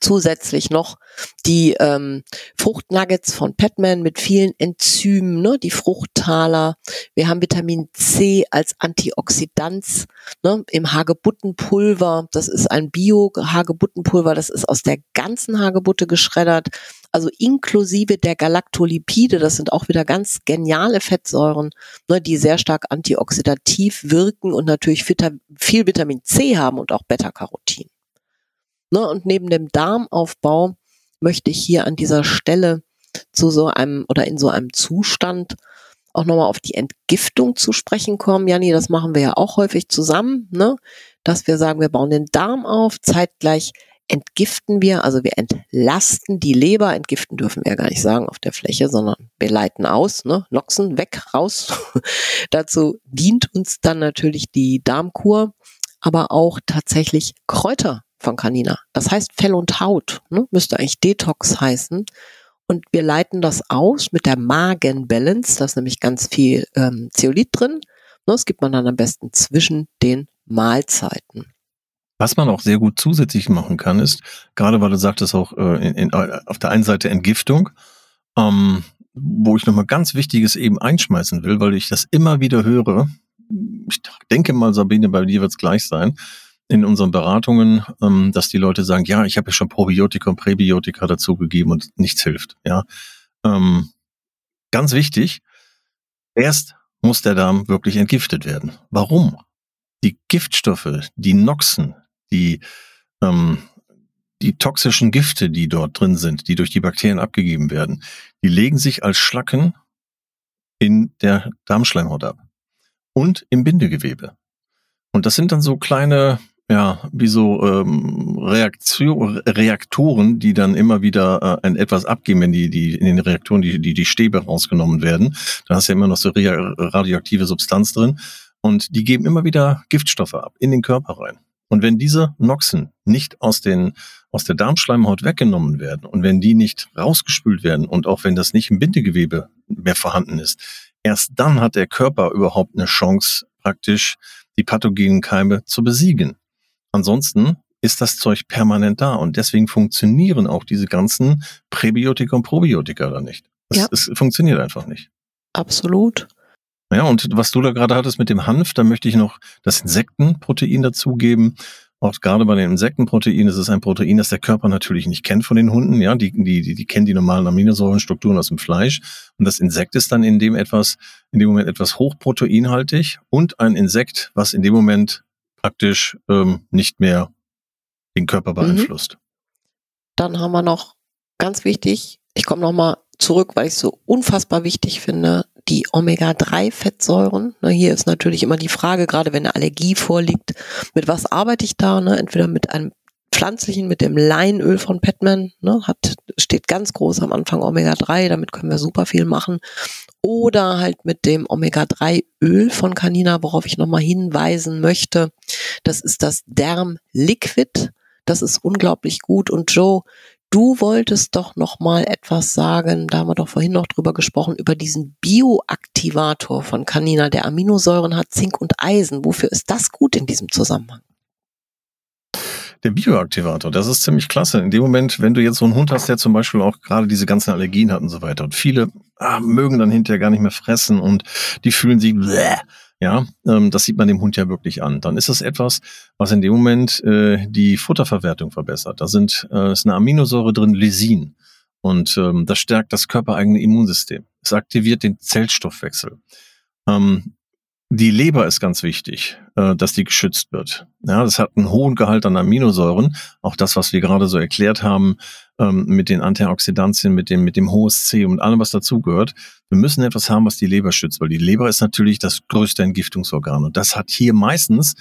zusätzlich noch die ähm, Fruchtnuggets von Petman mit vielen Enzymen, ne, die Fruchttaler. Wir haben Vitamin C als Antioxidant ne, im Hagebuttenpulver. Das ist ein Bio-Hagebuttenpulver, das ist aus der ganzen Hagebutte geschreddert. Also inklusive der Galaktolipide, das sind auch wieder ganz geniale Fettsäuren, ne, die sehr stark antioxidativ wirken und natürlich viel Vitamin C haben und auch Beta-Carotin. Ne, und neben dem Darmaufbau möchte ich hier an dieser Stelle zu so einem oder in so einem Zustand auch nochmal auf die Entgiftung zu sprechen kommen. Jani, das machen wir ja auch häufig zusammen, ne? dass wir sagen, wir bauen den Darm auf, zeitgleich entgiften wir, also wir entlasten die Leber, entgiften dürfen wir ja gar nicht sagen auf der Fläche, sondern wir leiten aus, ne? Noxen weg, raus. Dazu dient uns dann natürlich die Darmkur, aber auch tatsächlich Kräuter von Canina. Das heißt Fell und Haut, ne? müsste eigentlich Detox heißen. Und wir leiten das aus mit der Magenbalance, da ist nämlich ganz viel ähm, Zeolit drin. Ne? Das gibt man dann am besten zwischen den Mahlzeiten. Was man auch sehr gut zusätzlich machen kann, ist, gerade weil du sagtest auch äh, in, in, auf der einen Seite Entgiftung, ähm, wo ich nochmal ganz Wichtiges eben einschmeißen will, weil ich das immer wieder höre. Ich denke mal, Sabine, bei dir wird es gleich sein in unseren Beratungen, ähm, dass die Leute sagen, ja, ich habe ja schon Probiotika und Präbiotika dazugegeben und nichts hilft. Ja, ähm, ganz wichtig. Erst muss der Darm wirklich entgiftet werden. Warum? Die Giftstoffe, die Noxen, die ähm, die toxischen Gifte, die dort drin sind, die durch die Bakterien abgegeben werden, die legen sich als Schlacken in der Darmschleimhaut ab und im Bindegewebe. Und das sind dann so kleine ja, wie so ähm, Reaktion, Reaktoren, die dann immer wieder äh, ein etwas abgeben, wenn die, die in den Reaktoren die, die, die Stäbe rausgenommen werden. Da hast du ja immer noch so radioaktive Substanz drin. Und die geben immer wieder Giftstoffe ab in den Körper rein. Und wenn diese Noxen nicht aus, den, aus der Darmschleimhaut weggenommen werden und wenn die nicht rausgespült werden und auch wenn das nicht im Bindegewebe mehr vorhanden ist, erst dann hat der Körper überhaupt eine Chance, praktisch die pathogenen Keime zu besiegen. Ansonsten ist das Zeug permanent da und deswegen funktionieren auch diese ganzen Präbiotika und Probiotika da nicht. Es, ja. es funktioniert einfach nicht. Absolut. Ja, und was du da gerade hattest mit dem Hanf, da möchte ich noch das Insektenprotein dazugeben. Auch gerade bei den Insektenproteinen ist es ein Protein, das der Körper natürlich nicht kennt von den Hunden. Ja, die, die, die, die kennen die normalen Aminosäurenstrukturen aus dem Fleisch. Und das Insekt ist dann in dem etwas, in dem Moment etwas hochproteinhaltig und ein Insekt, was in dem Moment praktisch ähm, nicht mehr den Körper mhm. beeinflusst. Dann haben wir noch ganz wichtig, ich komme nochmal zurück, weil ich es so unfassbar wichtig finde, die Omega-3-Fettsäuren. Ne, hier ist natürlich immer die Frage, gerade wenn eine Allergie vorliegt, mit was arbeite ich da? Ne? Entweder mit einem pflanzlichen, mit dem Leinöl von Petman, ne, hat, steht ganz groß am Anfang Omega-3, damit können wir super viel machen. Oder halt mit dem Omega-3-Öl von Canina, worauf ich nochmal hinweisen möchte. Das ist das Derm Liquid. Das ist unglaublich gut. Und Joe, Du wolltest doch noch mal etwas sagen, da haben wir doch vorhin noch drüber gesprochen, über diesen Bioaktivator von Canina, der Aminosäuren hat, Zink und Eisen. Wofür ist das gut in diesem Zusammenhang? Der Bioaktivator, das ist ziemlich klasse. In dem Moment, wenn du jetzt so einen Hund hast, der zum Beispiel auch gerade diese ganzen Allergien hat und so weiter und viele ah, mögen dann hinterher gar nicht mehr fressen und die fühlen sich bläh, ja, ähm, das sieht man dem Hund ja wirklich an. Dann ist es etwas, was in dem Moment äh, die Futterverwertung verbessert. Da sind äh, ist eine Aminosäure drin, Lysin. Und ähm, das stärkt das körpereigene Immunsystem. Es aktiviert den Zellstoffwechsel. Ähm, die Leber ist ganz wichtig, äh, dass die geschützt wird. Ja, das hat einen hohen Gehalt an Aminosäuren. Auch das, was wir gerade so erklärt haben, ähm, mit den Antioxidantien, mit dem, mit dem HSC und allem, was dazugehört. Wir müssen etwas haben, was die Leber schützt, weil die Leber ist natürlich das größte Entgiftungsorgan. Und das hat hier meistens,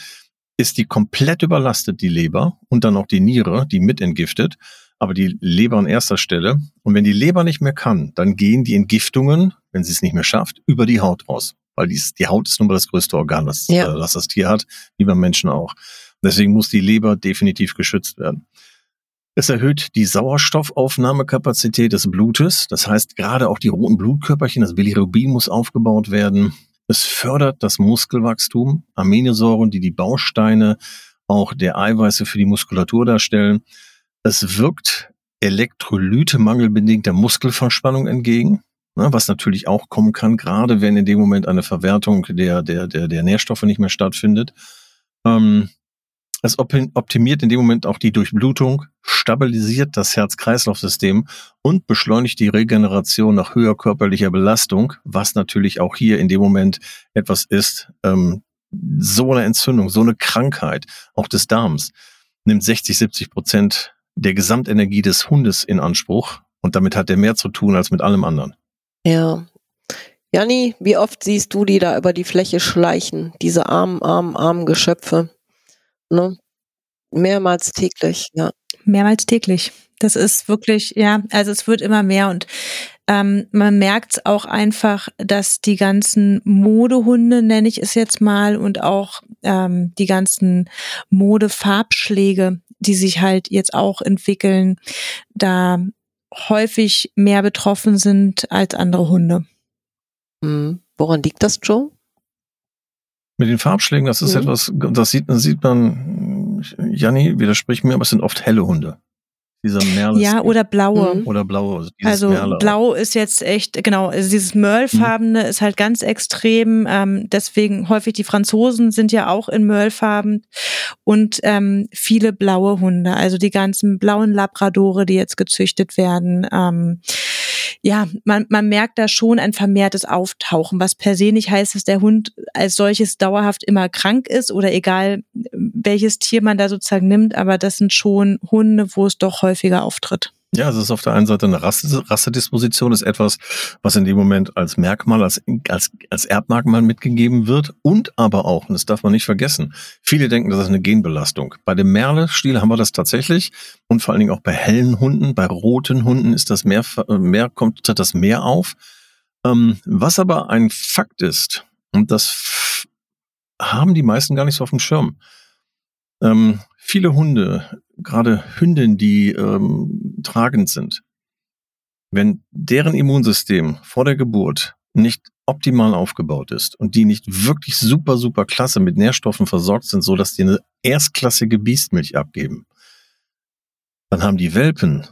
ist die komplett überlastet, die Leber und dann auch die Niere, die mit entgiftet. Aber die Leber an erster Stelle. Und wenn die Leber nicht mehr kann, dann gehen die Entgiftungen, wenn sie es nicht mehr schafft, über die Haut raus weil die, die Haut ist nun mal das größte Organ, was, ja. äh, was das Tier hat, wie beim Menschen auch. Deswegen muss die Leber definitiv geschützt werden. Es erhöht die Sauerstoffaufnahmekapazität des Blutes. Das heißt, gerade auch die roten Blutkörperchen, das Bilirubin muss aufgebaut werden. Es fördert das Muskelwachstum, Aminosäuren, die die Bausteine auch der Eiweiße für die Muskulatur darstellen. Es wirkt Elektrolyte der Muskelverspannung entgegen ne, was natürlich auch kommen kann, gerade wenn in dem Moment eine Verwertung der, der, der, der Nährstoffe nicht mehr stattfindet. Ähm, es optimiert in dem Moment auch die Durchblutung, stabilisiert das Herz-Kreislauf-System und beschleunigt die Regeneration nach höher körperlicher Belastung, was natürlich auch hier in dem Moment etwas ist, ähm, so eine Entzündung, so eine Krankheit, auch des Darms, nimmt 60, 70 Prozent der Gesamtenergie des Hundes in Anspruch und damit hat er mehr zu tun als mit allem anderen. Ja. Janni, wie oft siehst du die da über die Fläche schleichen, diese armen, armen, armen Geschöpfe? Ne? Mehrmals täglich, ja. Mehrmals täglich. Das ist wirklich, ja, also es wird immer mehr und ähm, man merkt auch einfach, dass die ganzen Modehunde, nenne ich es jetzt mal, und auch ähm, die ganzen Modefarbschläge, die sich halt jetzt auch entwickeln, da häufig mehr betroffen sind als andere Hunde. Mhm. Woran liegt das, Joe? Mit den Farbschlägen, das ist mhm. etwas, das sieht, das sieht man, Janni widerspricht mir, aber es sind oft helle Hunde. Dieser Merle. Ja, oder blaue. Mhm. Oder blaue. Also, also Merle blau ist jetzt echt, genau, also dieses Merlfarbene mhm. ist halt ganz extrem. Ähm, deswegen häufig die Franzosen sind ja auch in Merlfarben und ähm, viele blaue Hunde, also die ganzen blauen Labradore, die jetzt gezüchtet werden. Ähm, ja, man, man merkt da schon ein vermehrtes Auftauchen, was per se nicht heißt, dass der Hund als solches dauerhaft immer krank ist oder egal welches Tier man da sozusagen nimmt, aber das sind schon Hunde, wo es doch häufiger auftritt. Ja, es ist auf der einen Seite eine Rasse, Rassedisposition, ist etwas, was in dem Moment als Merkmal, als, als, als Erbmerkmal mitgegeben wird und aber auch, und das darf man nicht vergessen, viele denken, das ist eine Genbelastung. Bei dem Merle-Stil haben wir das tatsächlich und vor allen Dingen auch bei hellen Hunden, bei roten Hunden ist das mehr, mehr kommt das mehr auf. Ähm, was aber ein Fakt ist, und das haben die meisten gar nicht so auf dem Schirm. Ähm, viele Hunde gerade Hündinnen, die ähm, tragend sind, wenn deren Immunsystem vor der Geburt nicht optimal aufgebaut ist und die nicht wirklich super, super klasse mit Nährstoffen versorgt sind, so dass die eine erstklassige Biestmilch abgeben, dann haben die Welpen,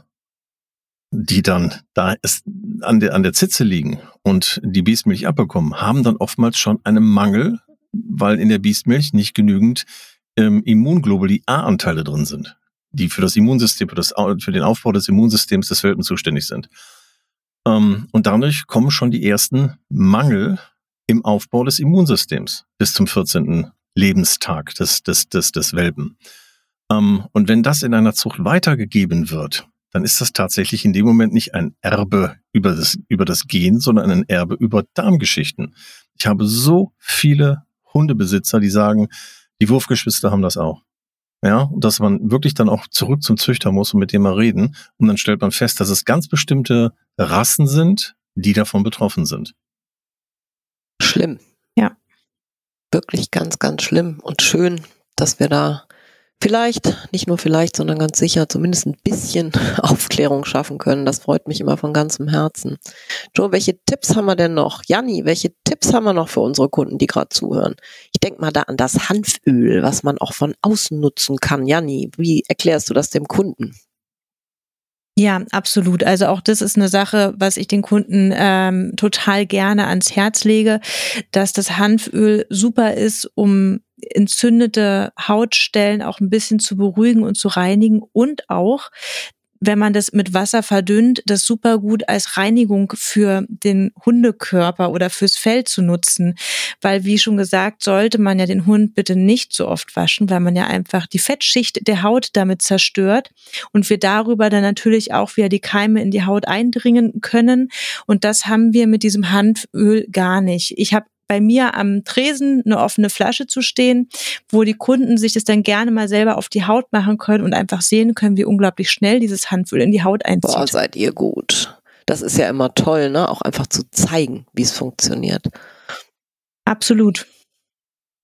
die dann da ist, an der, an der Zitze liegen und die Biestmilch abbekommen, haben dann oftmals schon einen Mangel, weil in der Biestmilch nicht genügend ähm, Immunglobuli A-Anteile drin sind die für das Immunsystem, für, das, für den Aufbau des Immunsystems des Welpen zuständig sind. Ähm, und dadurch kommen schon die ersten Mangel im Aufbau des Immunsystems bis zum 14. Lebenstag des, des, des, des Welpen. Ähm, und wenn das in einer Zucht weitergegeben wird, dann ist das tatsächlich in dem Moment nicht ein Erbe über das, über das Gen, sondern ein Erbe über Darmgeschichten. Ich habe so viele Hundebesitzer, die sagen, die Wurfgeschwister haben das auch. Ja, und dass man wirklich dann auch zurück zum Züchter muss und mit dem mal reden. Und dann stellt man fest, dass es ganz bestimmte Rassen sind, die davon betroffen sind. Schlimm. Ja. Wirklich ganz, ganz schlimm und schön, dass wir da vielleicht, nicht nur vielleicht, sondern ganz sicher zumindest ein bisschen Aufklärung schaffen können. Das freut mich immer von ganzem Herzen. Joe, welche Tipps haben wir denn noch? Janni, welche Tipps haben wir noch für unsere Kunden, die gerade zuhören? Ich denke mal da an das Hanföl, was man auch von außen nutzen kann. Janni, wie erklärst du das dem Kunden? Ja, absolut. Also auch das ist eine Sache, was ich den Kunden ähm, total gerne ans Herz lege, dass das Hanföl super ist, um entzündete Hautstellen auch ein bisschen zu beruhigen und zu reinigen und auch wenn man das mit Wasser verdünnt, das super gut als Reinigung für den Hundekörper oder fürs Fell zu nutzen. Weil, wie schon gesagt, sollte man ja den Hund bitte nicht so oft waschen, weil man ja einfach die Fettschicht der Haut damit zerstört und wir darüber dann natürlich auch wieder die Keime in die Haut eindringen können. Und das haben wir mit diesem Hanföl gar nicht. Ich habe bei mir am Tresen eine offene Flasche zu stehen, wo die Kunden sich das dann gerne mal selber auf die Haut machen können und einfach sehen können, wie unglaublich schnell dieses Handöl in die Haut einzieht. Boah, seid ihr gut. Das ist ja immer toll, ne? Auch einfach zu zeigen, wie es funktioniert. Absolut.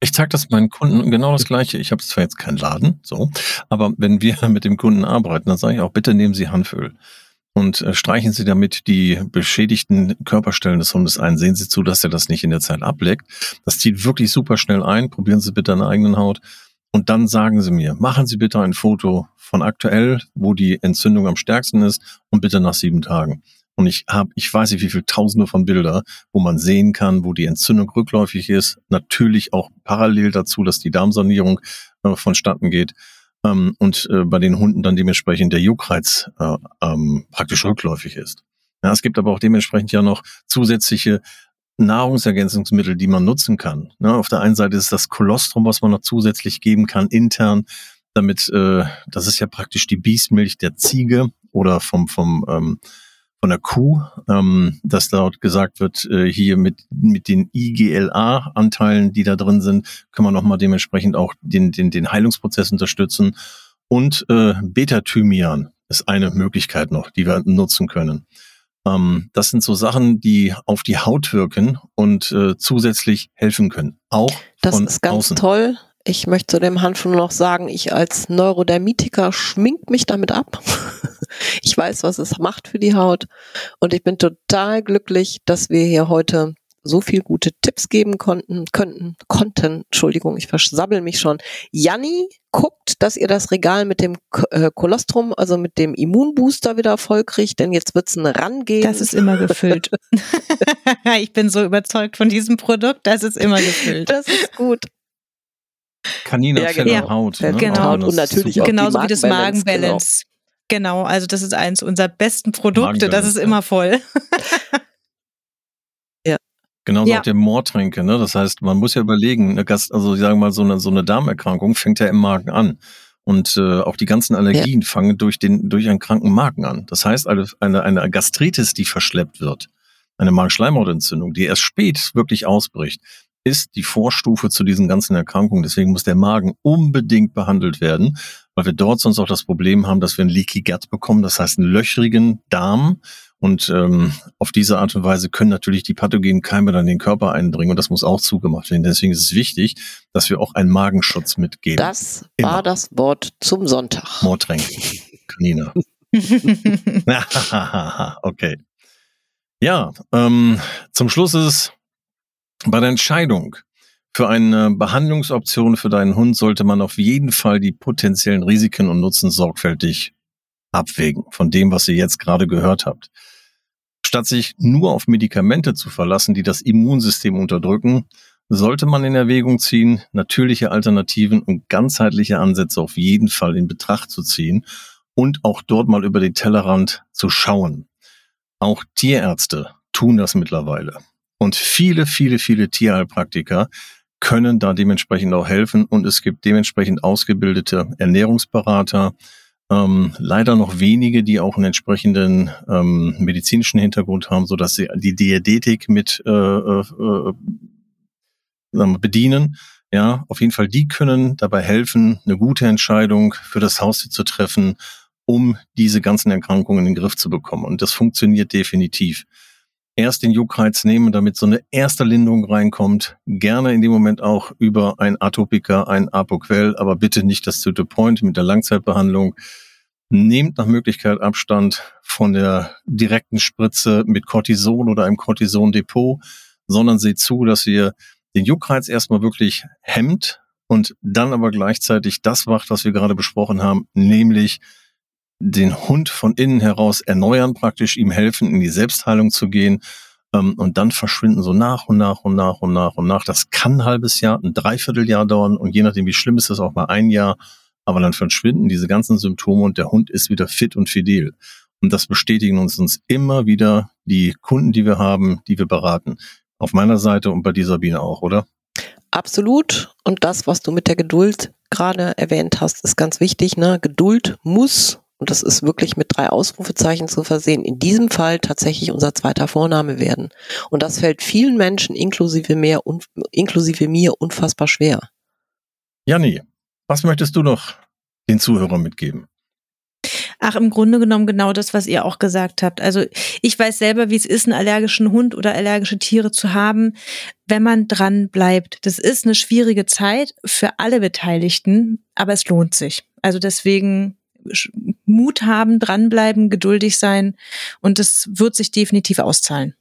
Ich zeige das meinen Kunden genau das Gleiche. Ich habe zwar jetzt keinen Laden, so, aber wenn wir mit dem Kunden arbeiten, dann sage ich auch, bitte nehmen Sie Hanföl und äh, streichen Sie damit die beschädigten Körperstellen des Hundes ein. Sehen Sie zu, dass er das nicht in der Zeit ableckt. Das zieht wirklich super schnell ein. Probieren Sie bitte an der eigenen Haut. Und dann sagen Sie mir, machen Sie bitte ein Foto von aktuell, wo die Entzündung am stärksten ist und bitte nach sieben Tagen. Und ich habe, ich weiß nicht, wie viele Tausende von Bilder, wo man sehen kann, wo die Entzündung rückläufig ist. Natürlich auch parallel dazu, dass die Darmsanierung äh, vonstatten geht ähm, und äh, bei den Hunden dann dementsprechend der Juckreiz äh, ähm, praktisch rückläufig ist. Ja, es gibt aber auch dementsprechend ja noch zusätzliche Nahrungsergänzungsmittel, die man nutzen kann. Ja, auf der einen Seite ist das Kolostrum, was man noch zusätzlich geben kann, intern, damit, äh, das ist ja praktisch die Biestmilch der Ziege oder vom, vom ähm, von der Kuh, ähm, dass dort gesagt wird, äh, hier mit, mit den IGLA-Anteilen, die da drin sind, können wir nochmal dementsprechend auch den, den, den Heilungsprozess unterstützen. Und äh, Beta-Thymian ist eine Möglichkeit noch, die wir nutzen können. Ähm, das sind so Sachen, die auf die Haut wirken und äh, zusätzlich helfen können. Auch das von ist ganz außen. toll. Ich möchte zu dem nur noch sagen, ich als Neurodermitiker schmink mich damit ab. ich weiß, was es macht für die Haut. Und ich bin total glücklich, dass wir hier heute so viel gute Tipps geben konnten, könnten, konnten, Entschuldigung, ich versabbel mich schon. Janni guckt, dass ihr das Regal mit dem äh, Kolostrum, also mit dem Immunbooster wieder voll kriegt, denn jetzt wird's ein Rangehen. Das ist immer gefüllt. ich bin so überzeugt von diesem Produkt, das ist immer gefüllt. Das ist gut. Kanine, Ja, genau. und Haut. Ne? und Haut das und natürlich auch. Genauso wie das Magenbalance, Magenbalance. Genau. also das ist eins unserer besten Produkte, das ist ja. immer voll. Genauso Ja. auch der Moortränke, ne? Das heißt, man muss ja überlegen, eine Gast, also ich sage mal, so eine, so eine Darmerkrankung fängt ja im Magen an. Und äh, auch die ganzen Allergien fangen durch den durch einen kranken Magen an. Das heißt, eine, eine, eine Gastritis, die verschleppt wird, eine Magenschleimhautentzündung, die erst spät wirklich ausbricht, ist die Vorstufe zu diesen ganzen Erkrankungen. Deswegen muss der Magen unbedingt behandelt werden, weil wir dort sonst auch das Problem haben, dass wir ein Leaky Gut bekommen, das heißt einen löchrigen Darm. Und ähm, auf diese Art und Weise können natürlich die pathogenen Keime dann in den Körper eindringen und das muss auch zugemacht werden. Deswegen ist es wichtig, dass wir auch einen Magenschutz mitgeben. Das Immer. war das Wort zum Sonntag. Moortränke. Kanina. okay. Ja, ähm, zum Schluss ist es bei der Entscheidung für eine Behandlungsoption für deinen Hund sollte man auf jeden Fall die potenziellen Risiken und Nutzen sorgfältig abwägen von dem, was ihr jetzt gerade gehört habt. Statt sich nur auf Medikamente zu verlassen, die das Immunsystem unterdrücken, sollte man in Erwägung ziehen, natürliche Alternativen und ganzheitliche Ansätze auf jeden Fall in Betracht zu ziehen und auch dort mal über den Tellerrand zu schauen. Auch Tierärzte tun das mittlerweile. Und viele, viele, viele Tierheilpraktiker können da dementsprechend auch helfen und es gibt dementsprechend ausgebildete Ernährungsberater, ähm, leider noch wenige, die auch einen entsprechenden ähm, medizinischen Hintergrund haben, so dass sie die Diätetik mit äh, äh, äh, bedienen. Ja, auf jeden Fall, die können dabei helfen, eine gute Entscheidung für das Haustier zu treffen, um diese ganzen Erkrankungen in den Griff zu bekommen. Und das funktioniert definitiv. Erst den Juckreiz nehmen, damit so eine erste Linderung reinkommt. Gerne in dem Moment auch über ein Atopika, ein Apoquell, aber bitte nicht das Point mit der Langzeitbehandlung. Nehmt nach Möglichkeit Abstand von der direkten Spritze mit Cortison oder einem Cortison-Depot, sondern seht zu, dass ihr den Juckreiz erstmal wirklich hemmt und dann aber gleichzeitig das macht, was wir gerade besprochen haben, nämlich den Hund von innen heraus erneuern, praktisch ihm helfen, in die Selbstheilung zu gehen. Ähm, und dann verschwinden so nach und nach und nach und nach und nach. Das kann ein halbes Jahr, ein Dreivierteljahr dauern und je nachdem, wie schlimm ist es, auch mal ein Jahr. Aber dann verschwinden diese ganzen Symptome und der Hund ist wieder fit und fidel. Und das bestätigen uns, uns immer wieder die Kunden, die wir haben, die wir beraten. Auf meiner Seite und bei dieser Biene auch, oder? Absolut. Und das, was du mit der Geduld gerade erwähnt hast, ist ganz wichtig. Ne? Geduld muss, und das ist wirklich mit drei Ausrufezeichen zu versehen, in diesem Fall tatsächlich unser zweiter Vorname werden. Und das fällt vielen Menschen, inklusive mir, inklusive mir unfassbar schwer. Janni, was möchtest du noch den Zuhörern mitgeben? Ach, im Grunde genommen genau das, was ihr auch gesagt habt. Also ich weiß selber, wie es ist, einen allergischen Hund oder allergische Tiere zu haben, wenn man dran bleibt. Das ist eine schwierige Zeit für alle Beteiligten, aber es lohnt sich. Also deswegen Mut haben, dranbleiben, geduldig sein und es wird sich definitiv auszahlen.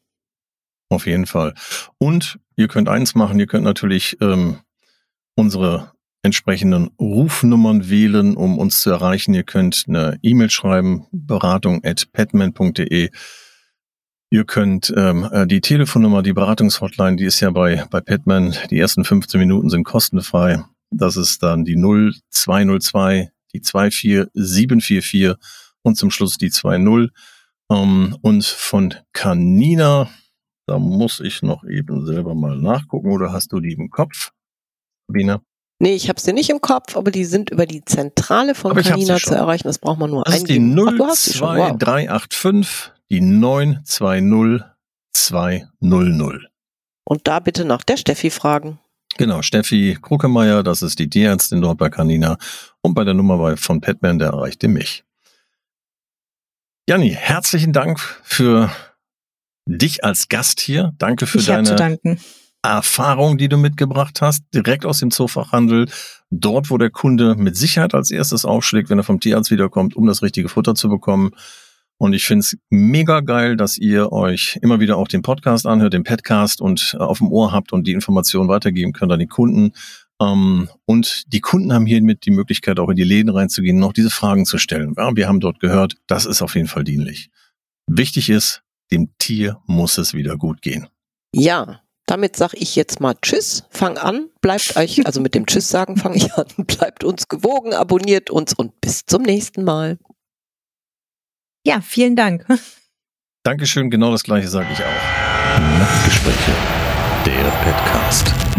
Auf jeden Fall. Und ihr könnt eins machen, ihr könnt natürlich ähm, unsere entsprechenden Rufnummern wählen, um uns zu erreichen. Ihr könnt eine E-Mail schreiben, beratung at petman.de. Ihr könnt ähm, äh, die Telefonnummer, die Beratungshotline, die ist ja bei, bei Petman, die ersten 15 Minuten sind kostenfrei. Das ist dann die 0202, die 24744 und zum Schluss die 20. Ähm, und von Canina, da muss ich noch eben selber mal nachgucken, oder hast du die im Kopf, Sabine? Nee, ich habe sie nicht im Kopf, aber die sind über die Zentrale von Canina zu erreichen. Das braucht man nur das eingeben. Das ist die 02385, wow. die 920200. Und da bitte nach der Steffi fragen. Genau, Steffi Kruckemeier, das ist die Tierärztin dort bei Canina. Und bei der Nummer von Petman, der erreichte mich. Janni, herzlichen Dank für dich als Gast hier. Danke für ich deine Erfahrung, die du mitgebracht hast, direkt aus dem Zoofachhandel, dort, wo der Kunde mit Sicherheit als erstes aufschlägt, wenn er vom Tierarzt wiederkommt, um das richtige Futter zu bekommen. Und ich finde es mega geil, dass ihr euch immer wieder auch den Podcast anhört, den Podcast und äh, auf dem Ohr habt und die Informationen weitergeben könnt an die Kunden. Ähm, und die Kunden haben hiermit die Möglichkeit, auch in die Läden reinzugehen, noch diese Fragen zu stellen. Wir haben dort gehört, das ist auf jeden Fall dienlich. Wichtig ist, dem Tier muss es wieder gut gehen. Ja, damit sage ich jetzt mal Tschüss, fang an, bleibt euch, also mit dem Tschüss sagen fange ich an, bleibt uns gewogen, abonniert uns und bis zum nächsten Mal. Ja, vielen Dank. Dankeschön, genau das gleiche sage ich auch. Nachtgespräche, der Podcast.